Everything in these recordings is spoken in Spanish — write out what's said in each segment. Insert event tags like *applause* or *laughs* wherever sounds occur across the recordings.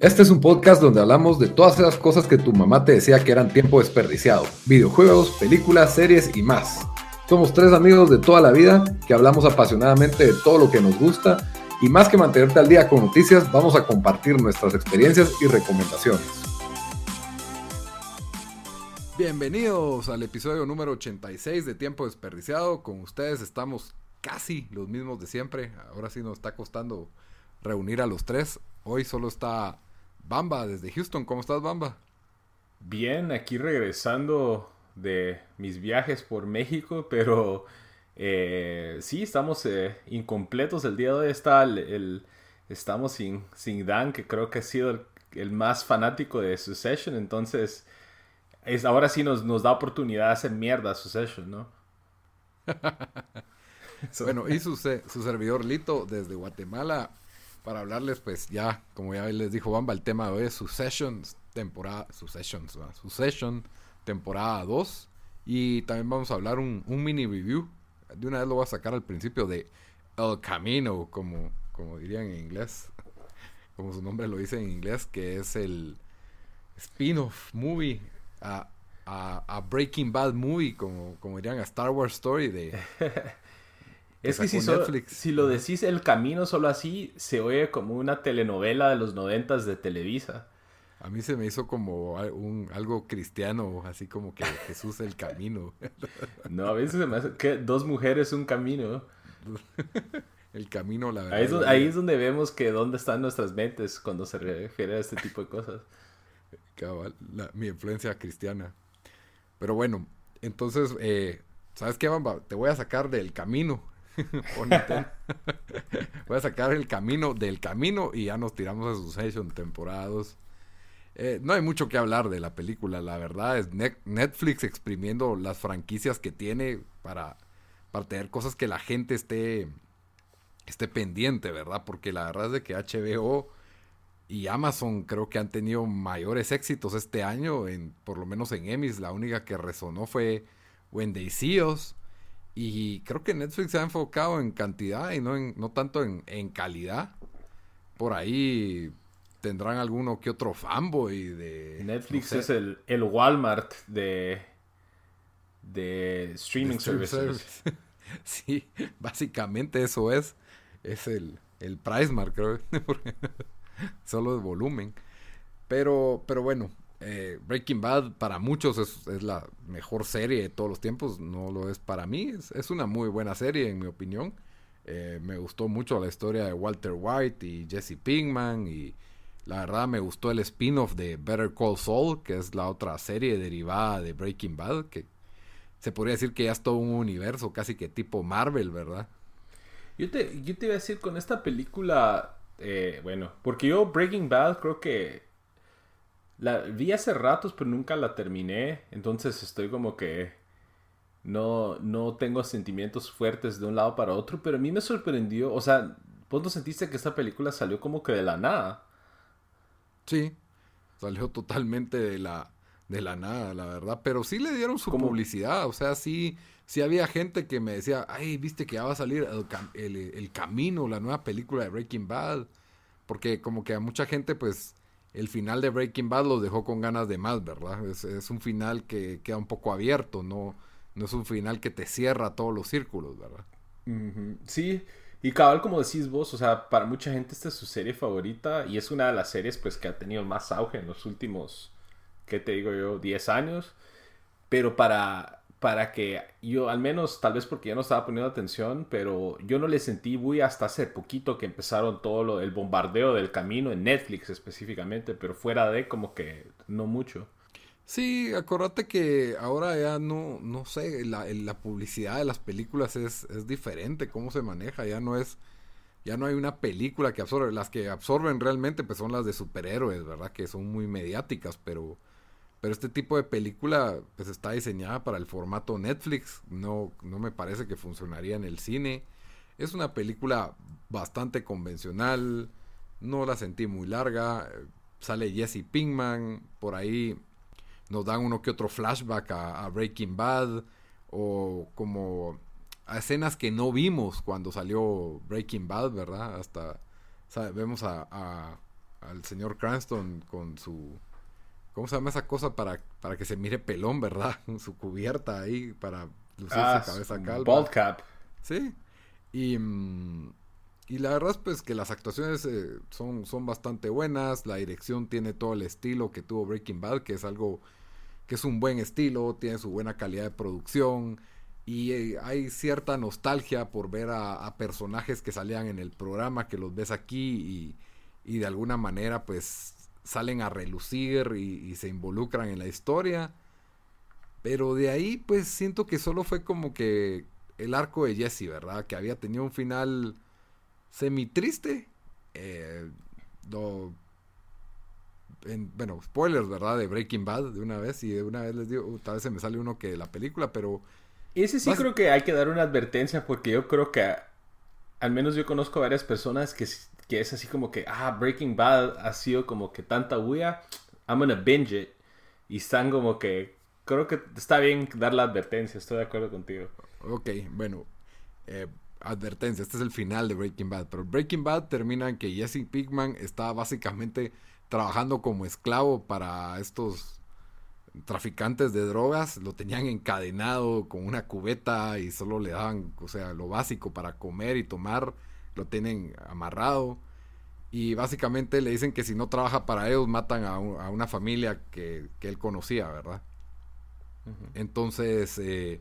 Este es un podcast donde hablamos de todas esas cosas que tu mamá te decía que eran tiempo desperdiciado. Videojuegos, películas, series y más. Somos tres amigos de toda la vida que hablamos apasionadamente de todo lo que nos gusta y más que mantenerte al día con noticias, vamos a compartir nuestras experiencias y recomendaciones. Bienvenidos al episodio número 86 de Tiempo Desperdiciado. Con ustedes estamos casi los mismos de siempre. Ahora sí nos está costando reunir a los tres. Hoy solo está Bamba desde Houston. ¿Cómo estás, Bamba? Bien, aquí regresando de mis viajes por México, pero eh, sí, estamos eh, incompletos. El día de hoy está el, estamos sin, sin Dan, que creo que ha sido el, más fanático de Succession, entonces es, ahora sí nos, nos da oportunidad de hacer mierda a Succession, ¿no? *laughs* bueno, y su, su servidor Lito desde Guatemala para hablarles, pues ya, como ya les dijo Bamba, el tema de hoy es Successions, temporada, Successions, Succession, temporada 2. Y también vamos a hablar un, mini review. De una vez lo voy a sacar al principio de El Camino, como, como dirían en inglés. Como su nombre lo dice en inglés, que es el spin-off movie a, a, Breaking Bad movie, como, como dirían a Star Wars Story de... *laughs* Es que si, si, lo decís el camino solo así, se oye como una telenovela de los noventas de Televisa. A mí se me hizo como un, algo cristiano, así como que Jesús el camino. *laughs* No, a veces se me hace que dos mujeres, un camino. *laughs* el camino, la verdad. Ahí es, donde, ahí es donde vemos que dónde están nuestras mentes cuando se refiere a este tipo de cosas. mi influencia cristiana. Pero bueno, entonces, eh, ¿sabes qué, Bamba? Te voy a sacar del camino *laughs* Voy a sacar el camino del camino y ya nos tiramos a Succession temporadas. Eh, no hay mucho que hablar de la película, la verdad es Netflix exprimiendo las franquicias que tiene para, para tener cosas que la gente esté, esté pendiente, ¿verdad? Porque la verdad es de que HBO y Amazon creo que han tenido mayores éxitos este año, por lo menos en Emmys, la única que resonó fue See Us. Y creo que Netflix se ha enfocado en cantidad y no, en, no tanto en, calidad. Por ahí tendrán alguno que otro fanboy de... Netflix es el, el, Walmart de, de streaming services. *laughs* sí, básicamente eso es. Es el, el price mark, creo. *laughs* Solo de volumen. Pero, pero bueno, eh, Breaking Bad para muchos es, la mejor serie de todos los tiempos, no lo es para mí, es, una muy buena serie en mi opinión. Eh, me gustó mucho la historia de Walter White y Jesse Pinkman y la verdad me gustó el spin-off de Better Call Saul, que es la otra serie derivada de Breaking Bad, que se podría decir que ya es todo un universo casi que tipo Marvel, ¿verdad? Yo te, yo te iba a decir con esta película, eh, bueno, porque yo Breaking Bad creo que la vi hace ratos, pero nunca la terminé. Entonces estoy como que no, no tengo sentimientos fuertes de un lado para otro. Pero a mí me sorprendió. O sea, ¿vos no sentiste que esta película salió como que de la nada? Sí, salió totalmente de la, de la nada, la verdad. Pero sí le dieron su publicidad. O sea, sí, sí había gente que me decía, ay, viste que ya va a salir el, el Camino, la nueva película de Breaking Bad. Porque como que a mucha gente pues el final de Breaking Bad los dejó con ganas de más, ¿verdad? Es, un final que queda un poco abierto, no, no es un final que te cierra todos los círculos, ¿verdad? Sí, y cabal como decís vos, o sea, para mucha gente esta es su serie favorita y es una de las series pues que ha tenido más auge en los últimos, ¿qué te digo yo? 10 años. Pero para para que yo, al menos, tal vez porque ya no estaba poniendo atención, pero yo no le sentí muy hasta hace poquito que empezaron todo lo, el bombardeo del camino en Netflix específicamente, pero fuera de como que no mucho. Sí, acuérdate que ahora ya no, no sé, la, la publicidad de las películas es, es diferente, cómo se maneja, ya no es, ya no hay una película que absorbe, las que absorben realmente pues son las de superhéroes, ¿verdad? Que son muy mediáticas, pero, pero este tipo de película pues está diseñada para el formato Netflix, no, no me parece que funcionaría en el cine. Es una película bastante convencional, no la sentí muy larga, sale Jesse Pinkman, por ahí nos dan uno que otro flashback a, Breaking Bad o como a escenas que no vimos cuando salió Breaking Bad, ¿verdad? Hasta vemos a, al señor Cranston con su ¿cómo se llama esa cosa para, para que se mire pelón, ¿verdad? *laughs* su cubierta ahí para lucir su ah, cabeza calva. Bald cap. Sí. Y, mm, y la verdad es pues que las actuaciones eh, son, son bastante buenas, la dirección tiene todo el estilo que tuvo Breaking Bad, que es algo que es un buen estilo, tiene su buena calidad de producción y eh, hay cierta nostalgia por ver a, personajes que salían en el programa, que los ves aquí y, de alguna manera pues salen a relucir y, se involucran en la historia. Pero de ahí pues siento que solo fue como que el arco de Jesse, ¿verdad? Que había tenido un final semi triste. Eh, bueno, spoilers, ¿verdad? De Breaking Bad de una vez y de una vez les digo, uh, tal vez se me sale uno que la película, pero... Ese sí creo que hay que dar una advertencia porque yo creo que al menos yo conozco varias personas que, que es así como que, ah, Breaking Bad ha sido como que tanta bulla, I'm gonna binge it. Y están como que, creo que está bien dar la advertencia, estoy de acuerdo contigo. Ok, bueno, eh, advertencia, este es el final de Breaking Bad, pero Breaking Bad termina que Jesse Pinkman está básicamente trabajando como esclavo para estos traficantes de drogas, lo tenían encadenado con una cubeta y solo le daban, o sea, lo básico para comer y tomar, lo tienen amarrado. Y básicamente le dicen que si no trabaja para ellos, matan a, una familia que, él conocía, ¿verdad? Entonces, eh,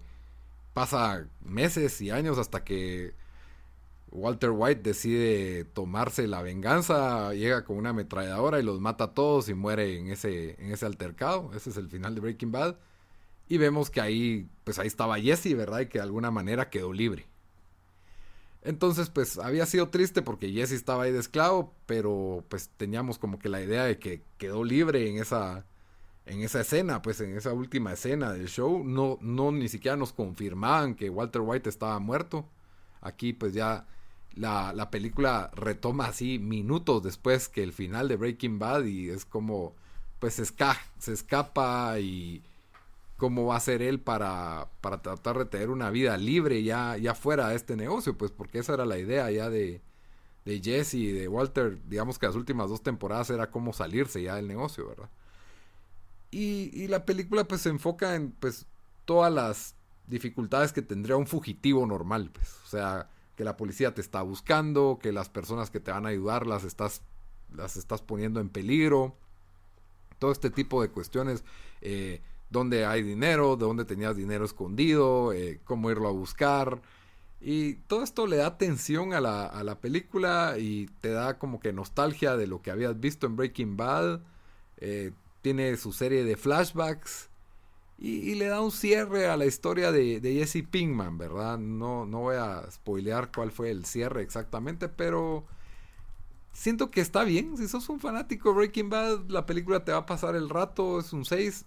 pasa meses y años hasta que Walter White decide tomarse la venganza, llega con una ametralladora y los mata a todos y muere en ese, en ese altercado. Ese es el final de Breaking Bad. Y vemos que ahí, pues ahí estaba Jesse, ¿verdad? Y que de alguna manera quedó libre. Entonces, pues había sido triste porque Jesse estaba ahí de esclavo, pero pues teníamos como que la idea de que quedó libre en esa, en esa escena, pues en esa última escena del show. No, no ni siquiera nos confirmaban que Walter White estaba muerto. Aquí pues ya la, película retoma así minutos después que el final de Breaking Bad y es como pues se, se escapa y cómo va a ser él para, para tratar de tener una vida libre ya, ya fuera de este negocio, pues porque esa era la idea ya de, de Jesse y de Walter, digamos que las últimas dos temporadas era cómo salirse ya del negocio, ¿verdad? Y, y la película pues se enfoca en pues todas las dificultades que tendría un fugitivo normal, pues, o sea, que la policía te está buscando, que las personas que te van a ayudar las estás, las estás poniendo en peligro. Todo este tipo de cuestiones. Eh, dónde hay dinero, de dónde tenías dinero escondido, eh, cómo irlo a buscar. Y todo esto le da tensión a la, a la, película y te da como que nostalgia de lo que habías visto en Breaking Bad. Eh, tiene su serie de flashbacks y, le da un cierre a la historia de, Jesse Pinkman, ¿verdad? No, no voy a spoilear cuál fue el cierre exactamente, pero siento que está bien. Si sos un fanático de Breaking Bad, la película te va a pasar el rato, es un 6.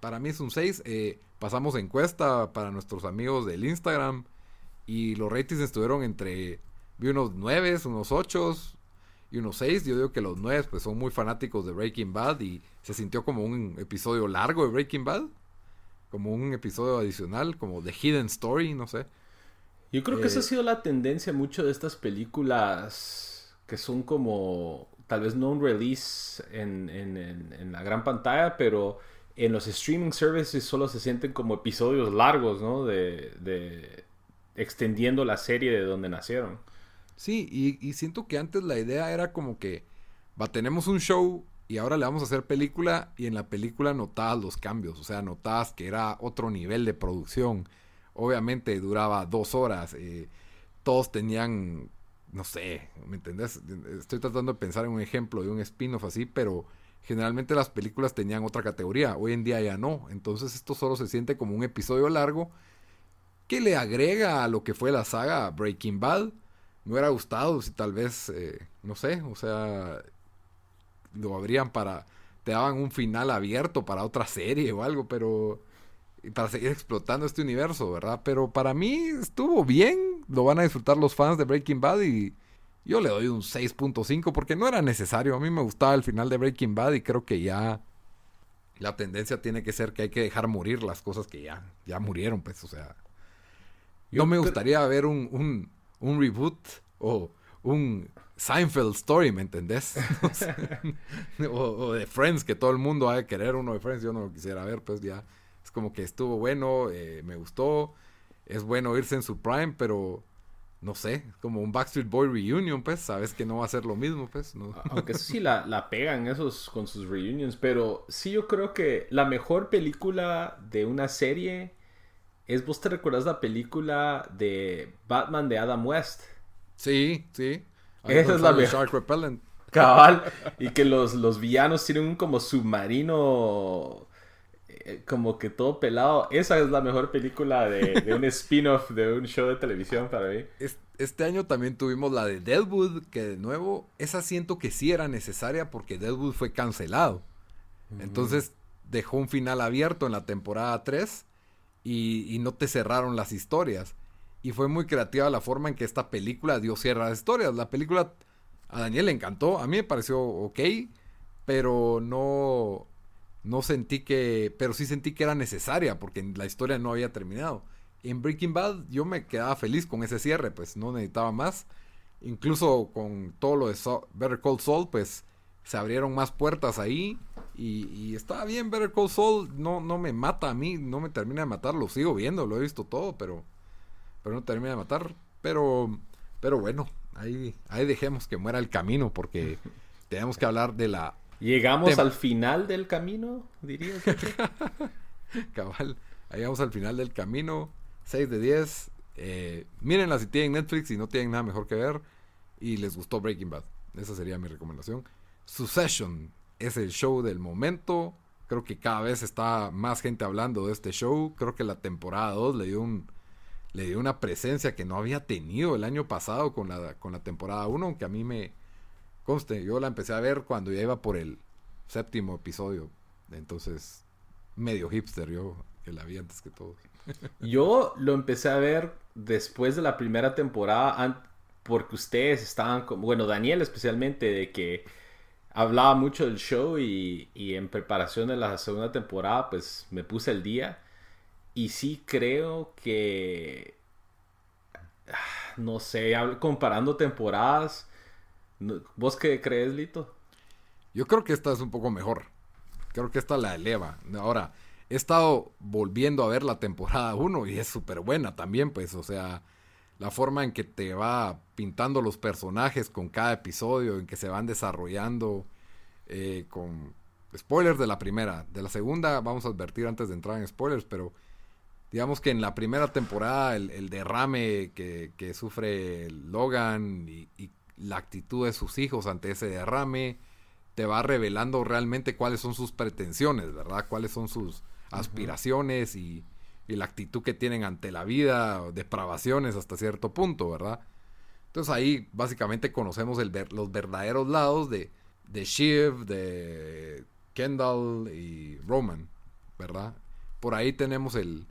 Para mí es un 6. Eh, pasamos encuesta para nuestros amigos del Instagram y los ratings estuvieron entre, vi unos 9, unos 8, y unos 6. Yo digo que los 9 pues son muy fanáticos de Breaking Bad y se sintió como un episodio largo de Breaking Bad. Como un episodio adicional, como The Hidden Story, no sé. Yo creo que esa ha eh, sido la tendencia mucho de estas películas que son como, tal vez no un release en, en, la gran pantalla, pero en los streaming services solo se sienten como episodios largos, ¿no? De, de extendiendo la serie de donde nacieron. Sí, y, siento que antes la idea era como que, va, tenemos un show y ahora le vamos a hacer película y en la película notabas los cambios, o sea, notabas que era otro nivel de producción. Obviamente duraba dos horas, eh, todos tenían, no sé, ¿me entendés? Estoy tratando de pensar en un ejemplo de un spin-off así, pero generalmente las películas tenían otra categoría, hoy en día ya no, entonces esto solo se siente como un episodio largo que le agrega a lo que fue la saga Breaking Bad. Me hubiera gustado si tal vez, eh, no sé, o sea, lo abrían para, te daban un final abierto para otra serie o algo, pero para seguir explotando este universo, ¿verdad? Pero para mí estuvo bien, lo van a disfrutar los fans de Breaking Bad y yo le doy un 6.5 porque no era necesario. A mí me gustaba el final de Breaking Bad y creo que ya la tendencia tiene que ser que hay que dejar morir las cosas que ya, ya murieron, pues, o sea. Yo me gustaría ver un, un, un reboot o un Seinfeld Story, ¿me entendés? *laughs* o, de Friends, que todo el mundo ha de querer uno de Friends, yo no lo quisiera ver, pues ya. Es como que estuvo bueno, eh, me gustó, es bueno irse en su prime, pero no sé, como un Backstreet Boy reunion, pues, sabes que no va a ser lo mismo, pues. No. Aunque eso sí la, la pegan esos con sus reunions, pero sí yo creo que la mejor película de una serie es, ¿vos te recuerdas la película de Batman de Adam West? Sí, sí. Esa es la mejor. Repellent. Cabal. Y que los, los villanos tienen un como submarino como que todo pelado. Esa es la mejor película de, un *laughs* spin-off de un show de televisión para mí. Este año también tuvimos la de Deadwood, que de nuevo, esa siento que sí era necesaria porque Deadwood fue cancelado. Entonces dejó un final abierto en la temporada 3 y, y, no te cerraron las historias. Y fue muy creativa la forma en que esta película dio cierre a las historias. La película a Daniel le encantó, a mí me pareció ok, pero no, no sentí que, pero sí sentí que era necesaria porque la historia no había terminado. En Breaking Bad yo me quedaba feliz con ese cierre, pues no necesitaba más. Incluso con todo lo de Better Call Saul, pues se abrieron más puertas ahí y, y, estaba bien Better Call Saul, no, no me mata a mí, no me termina de matar, lo sigo viendo, lo he visto todo, pero, pero no termina de matar. Pero, pero bueno, ahí, ahí dejemos que muera el camino porque *laughs* tenemos que hablar de la Llegamos al final del camino, diría. *laughs* Cabal, llegamos al final del camino. 6 de 10. Eh, mírenla si tienen Netflix y no tienen nada mejor que ver. Y les gustó Breaking Bad. Esa sería mi recomendación. Succession es el show del momento. Creo que cada vez está más gente hablando de este show. Creo que la temporada 2 le dio un le dio una presencia que no había tenido el año pasado con la, con la temporada 1, aunque a mí me, Yo la empecé a ver cuando ya iba por el séptimo episodio. Entonces, medio hipster yo, que la vi antes que todo. *laughs* yo lo empecé a ver después de la primera temporada, porque ustedes estaban, como, bueno, Daniel especialmente, de que hablaba mucho del show y, y en preparación de la segunda temporada, pues me puse el día. Y sí creo que, ah, no sé, comparando temporadas, ¿Vos qué crees, Lito? Yo creo que esta es un poco mejor. Creo que esta la eleva. Ahora, he estado volviendo a ver la temporada 1 y es súper buena también, pues, o sea, la forma en que te va pintando los personajes con cada episodio, en que se van desarrollando, eh, con spoilers de la primera. De la segunda, vamos a advertir antes de entrar en spoilers, pero digamos que en la primera temporada el, derrame que, sufre Logan y, y la actitud de sus hijos ante ese derrame, te va revelando realmente cuáles son sus pretensiones, ¿verdad? Cuáles son sus aspiraciones y, la actitud que tienen ante la vida, depravaciones hasta cierto punto, ¿verdad? Entonces ahí básicamente conocemos el los verdaderos lados de, de Shiv, de Kendall y Roman, ¿verdad? Por ahí tenemos el,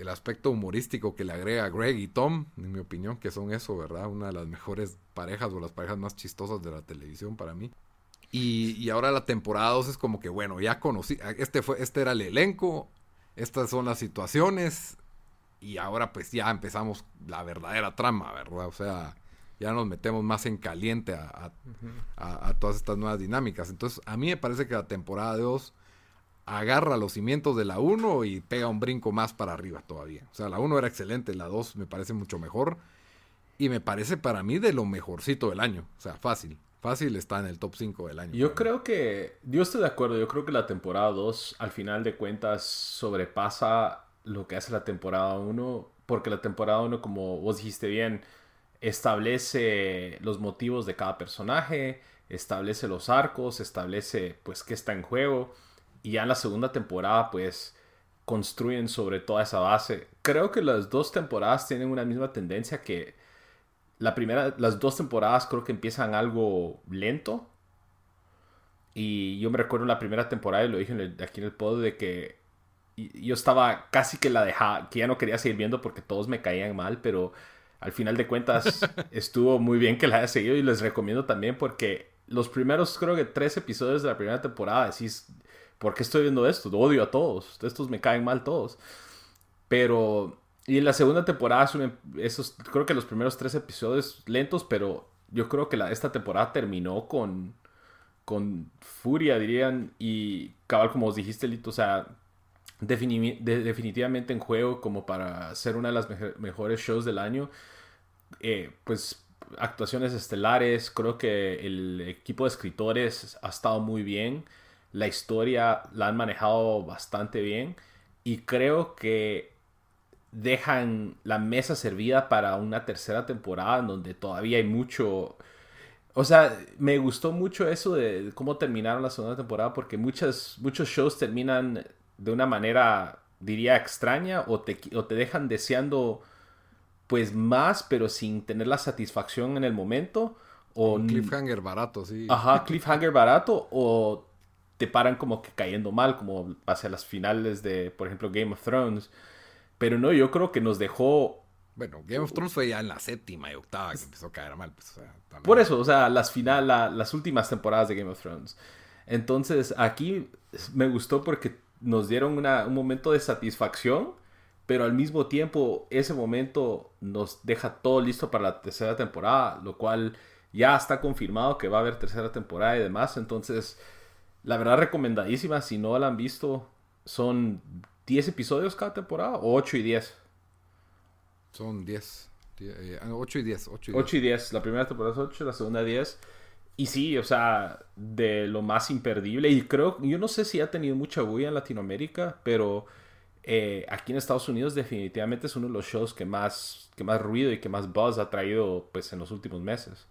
el aspecto humorístico que le agrega Greg y Tom, en mi opinión, que son eso, ¿verdad? Una de las mejores parejas o las parejas más chistosas de la televisión para mí. Y, ahora la temporada 2 es como que, bueno, ya conocí, este, fue, este era el elenco, estas son las situaciones, y ahora pues ya empezamos la verdadera trama, ¿verdad? O sea, ya nos metemos más en caliente a, a todas estas nuevas dinámicas. Entonces, a mí me parece que la temporada 2 agarra los cimientos de la 1 y pega un brinco más para arriba todavía. O sea, la 1 era excelente, la 2 me parece mucho mejor. Y me parece para mí de lo mejorcito del año. O sea, fácil. Fácil está en el top 5 del año. Yo creo que, yo estoy de acuerdo, yo creo que la temporada 2 al final de cuentas sobrepasa lo que hace la temporada 1, porque la temporada 1, como vos dijiste bien, establece los motivos de cada personaje, establece los arcos, establece pues qué está en juego y ya en la segunda temporada pues construyen sobre toda esa base. Creo que las dos temporadas tienen una misma tendencia que la primera, las dos temporadas creo que empiezan algo lento. Y yo me recuerdo la primera temporada, y lo dije aquí en el pod, de que yo estaba casi que la dejaba, que ya no quería seguir viendo porque todos me caían mal, pero al final de cuentas *laughs* estuvo muy bien que la haya seguido y les recomiendo también porque los primeros creo que tres episodios de la primera temporada decís, ¿por qué estoy viendo esto? Odio a todos, estos me caen mal todos. Pero, y en la segunda temporada, esos, creo que los primeros tres episodios lentos, pero yo creo que la, esta temporada terminó con, con furia, dirían, y cabal como os dijiste, Lito, o sea, definitivamente en juego como para ser una de las mejores shows del año. Eh, pues actuaciones estelares, creo que el equipo de escritores ha estado muy bien, la historia la han manejado bastante bien y creo que dejan la mesa servida para una tercera temporada en donde todavía hay mucho... O sea, me gustó mucho eso de cómo terminaron la segunda temporada porque muchas, muchos shows terminan de una manera, diría, extraña o te, o te dejan deseando pues más, pero sin tener la satisfacción en el momento. O Un cliffhanger barato, sí. Ajá, cliffhanger barato o te paran como que cayendo mal, como hacia las finales de, por ejemplo, Game of Thrones. Pero no, yo creo que nos dejó... Bueno, Game of Thrones fue ya en la séptima y octava que empezó a caer mal. Pues, Por eso, o sea, las, final, las últimas temporadas de Game of Thrones. Entonces, aquí me gustó porque nos dieron un momento de satisfacción, pero al mismo tiempo ese momento nos deja todo listo para la tercera temporada, lo cual ya está confirmado que va a haber tercera temporada y demás. Entonces, la verdad recomendadísima, si no la han visto, son 10 episodios cada temporada o 8 y 10. Son 10. 8 y 10. 8 y 10. 8 y 10. La primera temporada es 8, la segunda 10. Y sí, o sea, de lo más imperdible. Y creo, yo no sé si ha tenido mucha bulla en Latinoamérica, pero eh, aquí en Estados Unidos definitivamente es uno de los shows que más, que más ruido y que más buzz ha traído pues en los últimos meses.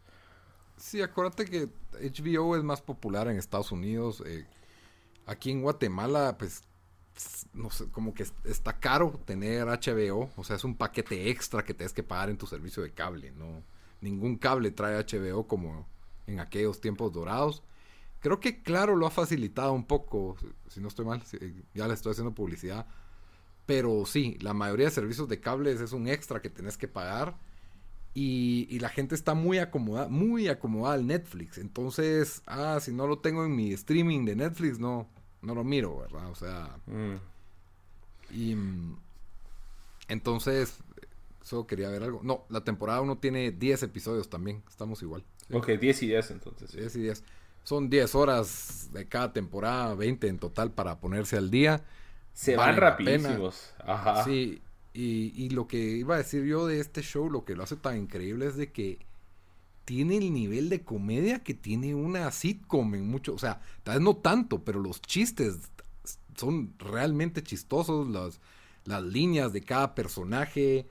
Sí, acuérdate que HBO es más popular en Estados Unidos. Eh, aquí en Guatemala, pues, no sé, como que está caro tener HBO. O sea, es un paquete extra que tienes que pagar en tu servicio de cable, ¿no? Ningún cable trae HBO como en aquellos tiempos dorados. Creo que Claro lo ha facilitado un poco, si no estoy mal, ya le estoy haciendo publicidad. Pero sí, la mayoría de servicios de cables es un extra que tenés que pagar. Y, la gente está muy acomodada, muy acomodada al Netflix. Entonces, ah, si no lo tengo en mi streaming de Netflix, no, no lo miro, ¿verdad? O sea. Mm. Y. Mm, entonces, solo quería ver algo. No, la temporada 1 tiene 10 episodios también. Estamos igual. Ok, 10 y 10 entonces. 10 y 10. Son 10 horas de cada temporada, 20 en total para ponerse al día. Se van rapidísimos. Ajá. Sí, y, y, lo que iba a decir yo de este show, lo que lo hace tan increíble es de que tiene el nivel de comedia que tiene una sitcom en mucho, o sea, tal vez no tanto, pero los chistes son realmente chistosos, las, las líneas de cada personaje,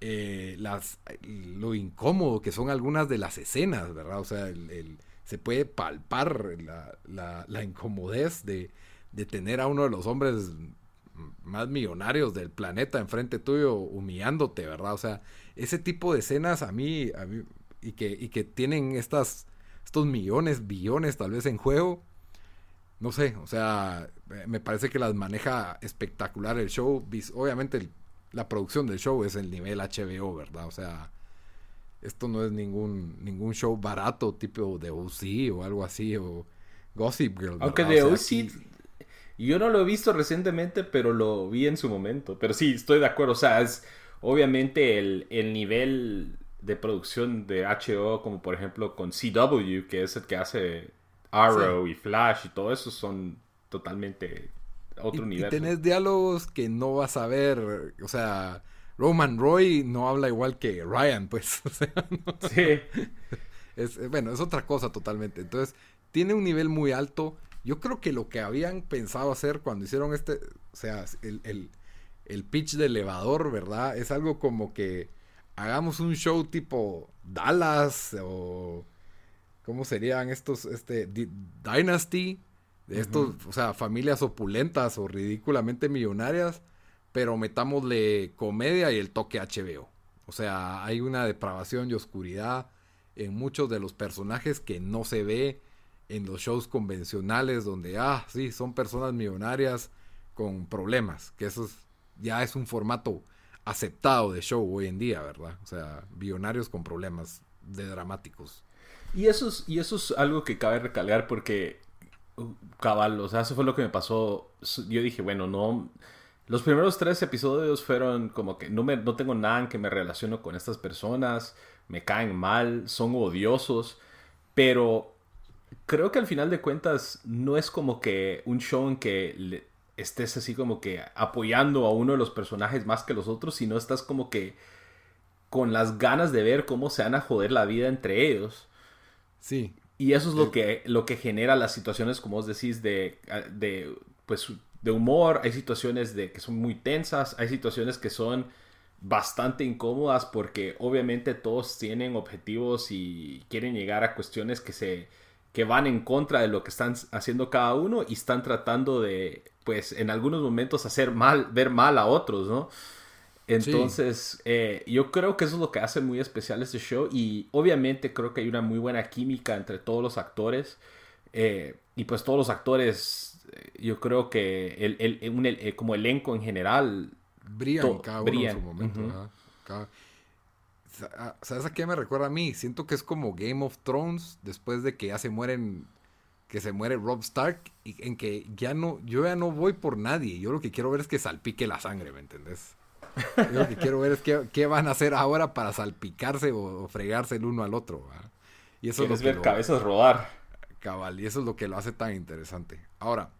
eh, las, lo incómodo que son algunas de las escenas, ¿verdad? O sea, el, se puede palpar la, la, incomodez de, de, tener a uno de los hombres más millonarios del planeta enfrente tuyo humillándote, ¿verdad? O sea, ese tipo de escenas a mí, a mí y, que, y que tienen estas, estos millones, billones tal vez en juego, no sé, o sea, me parece que las maneja espectacular el show. Obviamente el la producción del show es el nivel HBO, ¿verdad? O sea, esto no es ningún, ningún show barato tipo de OC o algo así, o Gossip Girl. Aunque de OC, yo no lo he visto recientemente, pero lo vi en su momento. Pero sí, estoy de acuerdo. O sea, es obviamente el, nivel de producción de HBO, como por ejemplo con CW, que es el que hace Arrow y Flash y todo eso, son totalmente otro y, Y tenés diálogos que no vas a ver, o sea, Roman Roy no habla igual que Ryan, pues. *laughs* sí. Es, bueno, es otra cosa totalmente. Entonces, tiene un nivel muy alto. Yo creo que lo que habían pensado hacer cuando hicieron este, o sea, el, el, el pitch de elevador, ¿verdad? Es algo como que hagamos un show tipo Dallas o ¿Cómo serían estos, este, Dynasty? De estos, o sea, familias opulentas o ridículamente millonarias, pero metámosle comedia y el toque HBO. O sea, hay una depravación y oscuridad en muchos de los personajes que no se ve en los shows convencionales donde, ah, sí, son personas millonarias con problemas, que eso ya es un formato aceptado de show hoy en día, ¿verdad? O sea, millonarios con problemas de dramáticos. Y eso es, y eso es algo que cabe recalcar porque, uh, cabal, o sea, eso fue lo que me pasó. Yo dije, bueno, no... Los primeros tres episodios fueron como que no, me, no tengo nada en que me relaciono con estas personas, me caen mal, son odiosos, pero creo que al final de cuentas no es como que un show en que estés así como que apoyando a uno de los personajes más que los otros, sino estás como que con las ganas de ver cómo se van a joder la vida entre ellos. Sí. Y eso es lo que, lo que genera las situaciones, como vos decís, de, de, pues, de humor. Hay situaciones de, que son muy tensas, hay situaciones que son bastante incómodas porque obviamente todos tienen objetivos y quieren llegar a cuestiones que se que van en contra de lo que están haciendo cada uno y están tratando de pues en algunos momentos hacer mal ver mal a otros no entonces, eh, yo creo que eso es lo que hace muy especial este show y obviamente creo que hay una muy buena química entre todos los actores eh, y pues todos los actores, eh, yo creo que el, el, como elenco en general brillan cada uno en su momento. ¿Sabes a qué me recuerda a mí? Siento que es como Game of Thrones después de que ya se mueren que se muere Rob Stark y en que ya no yo ya no voy por nadie, yo lo que quiero ver es que salpique la sangre, ¿me entendés? lo que quiero ver es qué, van a hacer ahora para salpicarse o, fregarse el uno al otro. Y eso es lo que ver cabezas rodar. Cabal, y eso es lo que lo hace tan interesante. Ahora,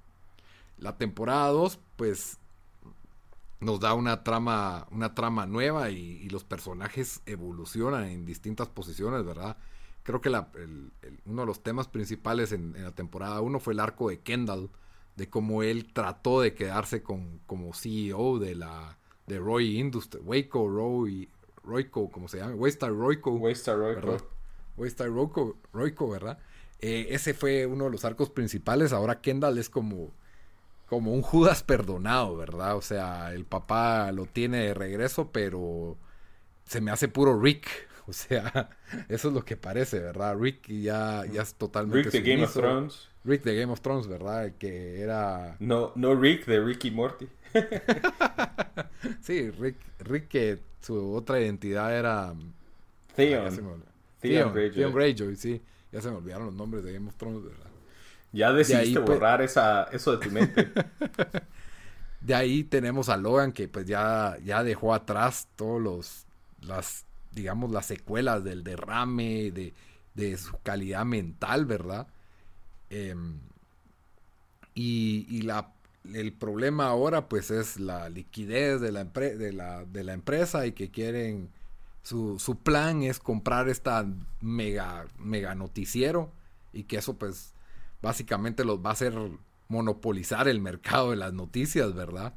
la temporada 2, pues nos da una trama, una trama nueva y, los personajes evolucionan en distintas posiciones, ¿verdad? Creo que uno de los temas principales en, la temporada 1 fue el arco de Kendall, de cómo él trató de quedarse con, como CEO de la, de Roy Industries, Waco Roy, Royco, como se llama, Waystar Royco. Waystar Royco. Waystar Royco, Royco, ¿verdad? Eh, ese fue uno de los arcos principales. Ahora Kendall es como, como un Judas perdonado, ¿verdad? O sea, el papá lo tiene de regreso, pero se me hace puro Rick. *laughs* O sea, eso es lo que parece, ¿verdad? Rick ya, ya es totalmente. Rick de Game of Thrones. Rick de Game of Thrones, ¿verdad? que era. No, no Rick de Ricky Morty. *laughs* sí, Rick, Rick que su otra identidad era Theon. Theon, Greyjoy. sí. Ya se me olvidaron los nombres de Game of Thrones, ¿verdad? Ya decidiste borrar esa, eso de tu mente. *laughs* de ahí tenemos a Logan que pues ya, ya dejó atrás todos los, las, digamos, las secuelas del derrame, de, de su calidad mental, ¿verdad? Em, y, y la el problema ahora pues es la liquidez de la, de la, de la empresa y que quieren su, su, plan es comprar esta mega mega noticiero y que eso pues básicamente los va a hacer monopolizar el mercado de las noticias, ¿verdad?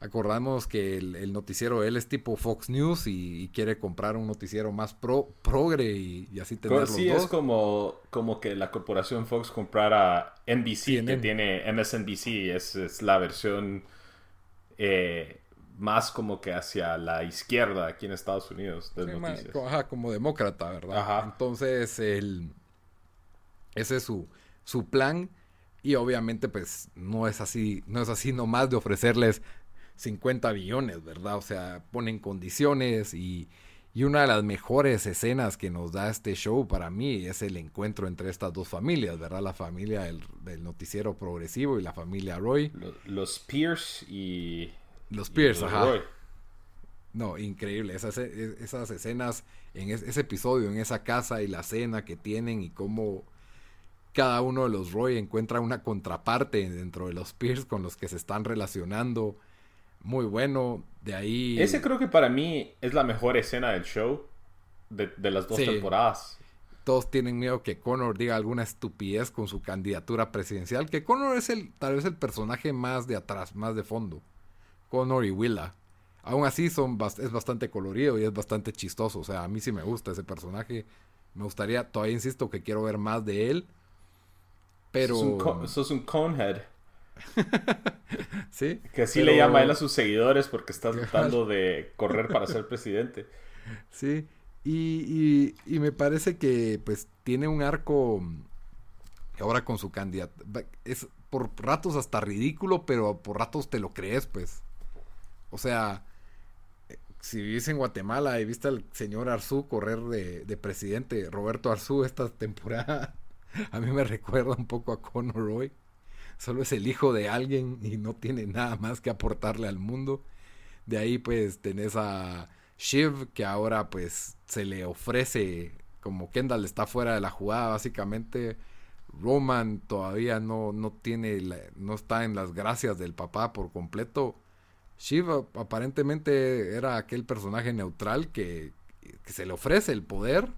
Acordamos que el, noticiero él es tipo Fox News y, quiere comprar un noticiero más pro, progre y, así tener los sí, es como, como que la corporación Fox comprara NBC, que tiene MSNBC, es, es la versión eh, más como que hacia la izquierda aquí en Estados Unidos de noticias. Ajá, como demócrata, ¿verdad? Ajá. Entonces, el, ese es su, su plan. Y obviamente, pues, no es así, no es así nomás de ofrecerles 50 billones, ¿verdad? O sea, ponen condiciones y, y, una de las mejores escenas que nos da este show para mí es el encuentro entre estas dos familias, ¿verdad? La familia del, noticiero progresivo y la familia Roy. Los, Pierce y... Los Pierce, ajá. Roy. No, increíble. Esas, esas escenas en ese episodio, en esa casa y la cena que tienen y cómo cada uno de los Roy encuentra una contraparte dentro de los Pierce con los que se están relacionando muy bueno. De ahí. Ese creo que para mí es la mejor escena del show de, las dos temporadas. Todos tienen miedo que Connor diga alguna estupidez con su candidatura presidencial. Que Connor es el, tal vez el personaje más de atrás, más de fondo. Connor y Willa. Aún así son es bastante colorido y es bastante chistoso. O sea, a mí sí me gusta ese personaje. Me gustaría, todavía insisto que quiero ver más de él. Pero. Sos un, un conehead. *laughs* sí. Que así le llama él a sus seguidores porque está tratando de correr para ser presidente. Sí. Y, y, me parece que pues tiene un arco ahora con su candidato. Es por ratos hasta ridículo, pero por ratos te lo crees, pues. O sea, si vivís en Guatemala y viste al señor Arzú correr de, presidente, Roberto Arzú, esta temporada, *laughs* a mí me recuerda un poco a Conor Roy. Solo es el hijo de alguien y no tiene nada más que aportarle al mundo. De ahí pues tenés a Shiv que ahora pues se le ofrece como Kendall está fuera de la jugada básicamente. Roman todavía no, no tiene no está en las gracias del papá por completo Shiva aparentemente era aquel personaje neutral que, se le ofrece el poder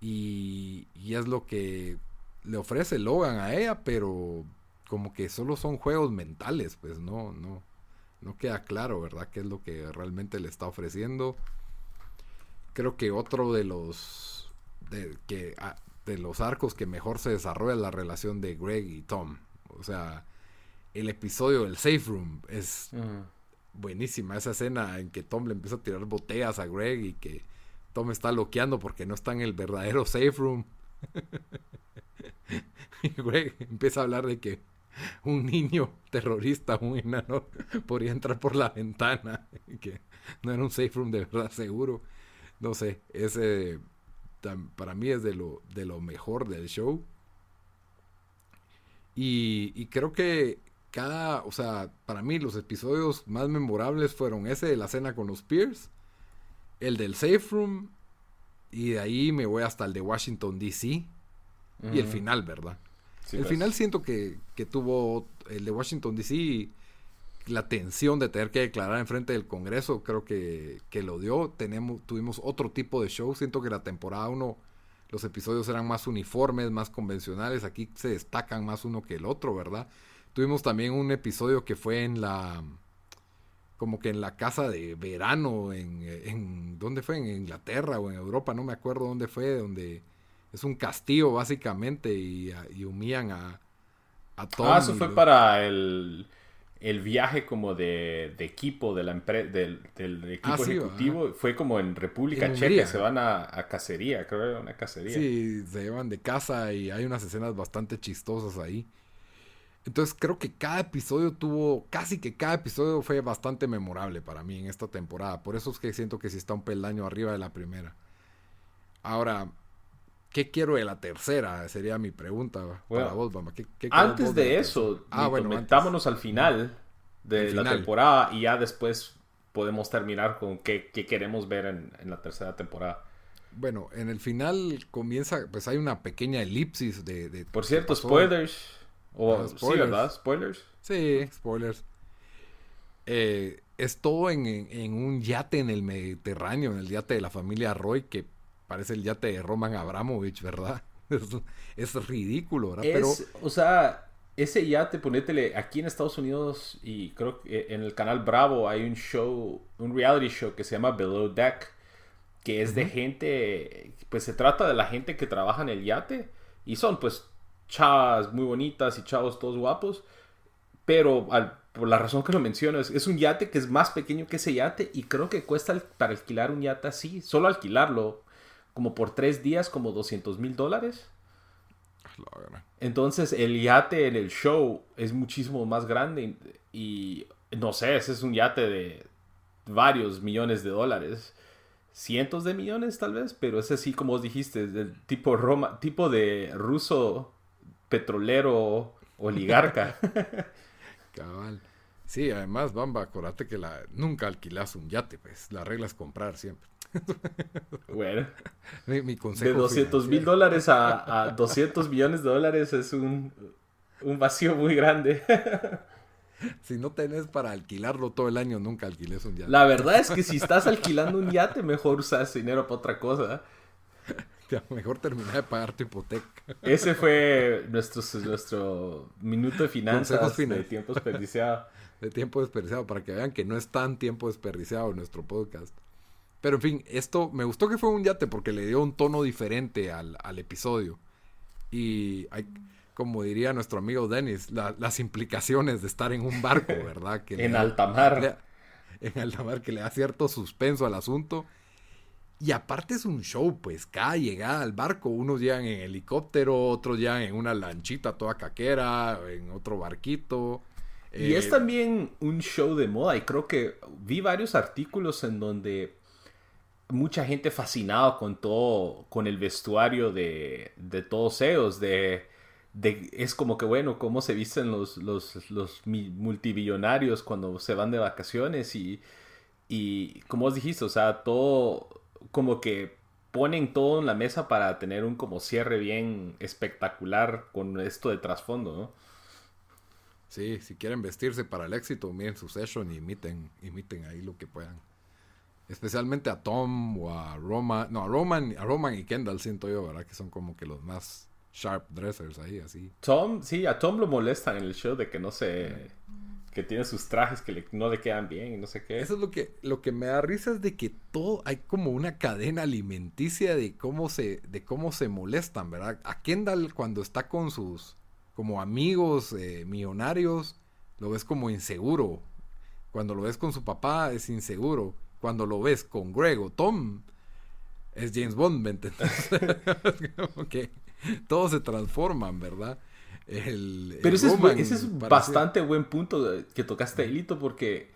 y, es lo que le ofrece Logan a ella, pero como que solo son juegos mentales, pues no, no, no queda claro, ¿verdad? ¿Qué es lo que realmente le está ofreciendo? Creo que otro de los de, que, ah, de los arcos que mejor se desarrolla es la relación de Greg y Tom. O sea, el episodio del Safe Room es buenísima esa escena en que Tom le empieza a tirar botellas a Greg y que Tom está loqueando porque no está en el verdadero safe room. *laughs* *laughs* y empieza a hablar de que un niño terrorista, un enano, *laughs* podría entrar por la ventana. *laughs* Que no era un safe room de verdad seguro. No sé, ese para mí es de lo, de lo mejor del show. Y, y creo que cada, o sea, para mí los episodios más memorables fueron ese de la cena con los Peers, el del Safe Room, y de ahí me voy hasta el de Washington, D.C. Y el final, ¿verdad? el pues. final siento que, que, tuvo el de Washington, D.C. La tensión de tener que declarar en frente del Congreso, creo que, que lo dio. Tenemos, tuvimos otro tipo de show. Siento que la temporada 1 los episodios eran más uniformes, más convencionales. Aquí se destacan más uno que el otro, ¿verdad? Tuvimos también un episodio que fue en la. Como que en la casa de verano, en, en ¿dónde fue? En Inglaterra o en Europa, no me acuerdo dónde fue, donde es un castillo básicamente y, y humían a, a Tom. Ah, eso fue para el, el, viaje como de, de equipo de la empresa del, del, equipo ah, ejecutivo. fue como en República Checa, se van a, a, cacería, creo que era una cacería. Sí, se llevan de casa y hay unas escenas bastante chistosas ahí. Entonces creo que cada episodio tuvo, casi que cada episodio fue bastante memorable para mí en esta temporada. Por eso es que siento que sí está un peldaño arriba de la primera. Ahora, ¿qué quiero de la tercera? Sería mi pregunta para vos, mamá. antes de, eso, ah, bueno, metámonos al final de la temporada y ya después podemos terminar con qué, queremos ver en, la tercera temporada. Bueno, en el final comienza, pues hay una pequeña elipsis de... de Por cierto, spoilers. O, sí, ¿verdad? Spoilers. Sí, spoilers. Eh, es todo en, un yate en el Mediterráneo, en el yate de la familia Roy, que parece el yate de Roman Abramovich, ¿verdad? *laughs* Es, ridículo, ¿verdad? Pero... O sea, ese yate, ponétele, aquí en Estados Unidos y creo que en el canal Bravo hay un show, un reality show que se llama Below Deck, que es de gente, pues se trata de la gente que trabaja en el yate y son pues chavas muy bonitas y chavos todos guapos. Pero por la razón que lo menciono, es, un yate que es más pequeño que ese yate y creo que cuesta para alquilar un yate así, solo alquilarlo, como por tres días, como 200 mil dólares. Entonces el yate en el show es muchísimo más grande y, no sé, ese es un yate de varios millones de dólares. Cientos de millones tal vez, pero es así como vos dijiste, del tipo Roma, tipo de ruso petrolero oligarca. *laughs* *laughs* Cabal. Sí, además, Bamba, acordate que la, nunca alquilas un yate, pues. La regla es comprar siempre. *laughs* Bueno. mi, consejo de 200 mil dólares a, a, 200 millones de dólares es un, un vacío muy grande. *laughs* si no tenés para alquilarlo todo el año, nunca alquiles un yate. La verdad es que si estás alquilando un yate, mejor usas dinero para otra cosa. *laughs* mejor terminar de pagar tu hipoteca. Ese fue nuestro, nuestro minuto de finanzas de tiempo desperdiciado. De tiempo desperdiciado, para que vean que no es tan tiempo desperdiciado nuestro podcast. Pero en fin, esto me gustó que fue un yate porque le dio un tono diferente al, episodio. Y hay, como diría nuestro amigo Dennis, las implicaciones de estar en un barco, *laughs* ¿verdad? Que en alta mar. *laughs* en alta mar, que le da cierto suspenso al asunto. Y aparte es un show, pues cada llegada al barco, unos llegan en helicóptero, otros llegan en una lanchita toda caquera, en otro barquito. Y es eh, también un show de moda y creo que vi varios artículos en donde mucha gente fascinada con todo, con el vestuario de, de todos ellos, de, de, es como que bueno, cómo se visten los, los, los multibillonarios cuando se van de vacaciones y, y como os dijiste, o sea, todo como que ponen todo en la mesa para tener un como cierre bien espectacular con esto de trasfondo, ¿no? Sí, si quieren vestirse para el éxito, miren su session y imiten, imiten ahí lo que puedan. Especialmente a Tom o a Roman, no, a Roman, a Roman y Kendall siento yo, ¿verdad? Que son como que los más sharp dressers ahí, así. Tom, sí, a Tom lo molestan en el show de que no se que tiene sus trajes que no le quedan bien y no sé qué. Eso es lo que, lo que me da risa es de que todo, hay como una cadena alimenticia de cómo se, de cómo se molestan, ¿verdad? A Kendall cuando está con sus, como amigos eh, millonarios, lo ves como inseguro. Cuando lo ves con su papá es inseguro. Cuando lo ves con Greg o Tom, es James Bond, ¿me entiendes? *laughs* todos se transforman, ¿verdad? Pero ese, es, bastante buen punto que tocaste, Elito, porque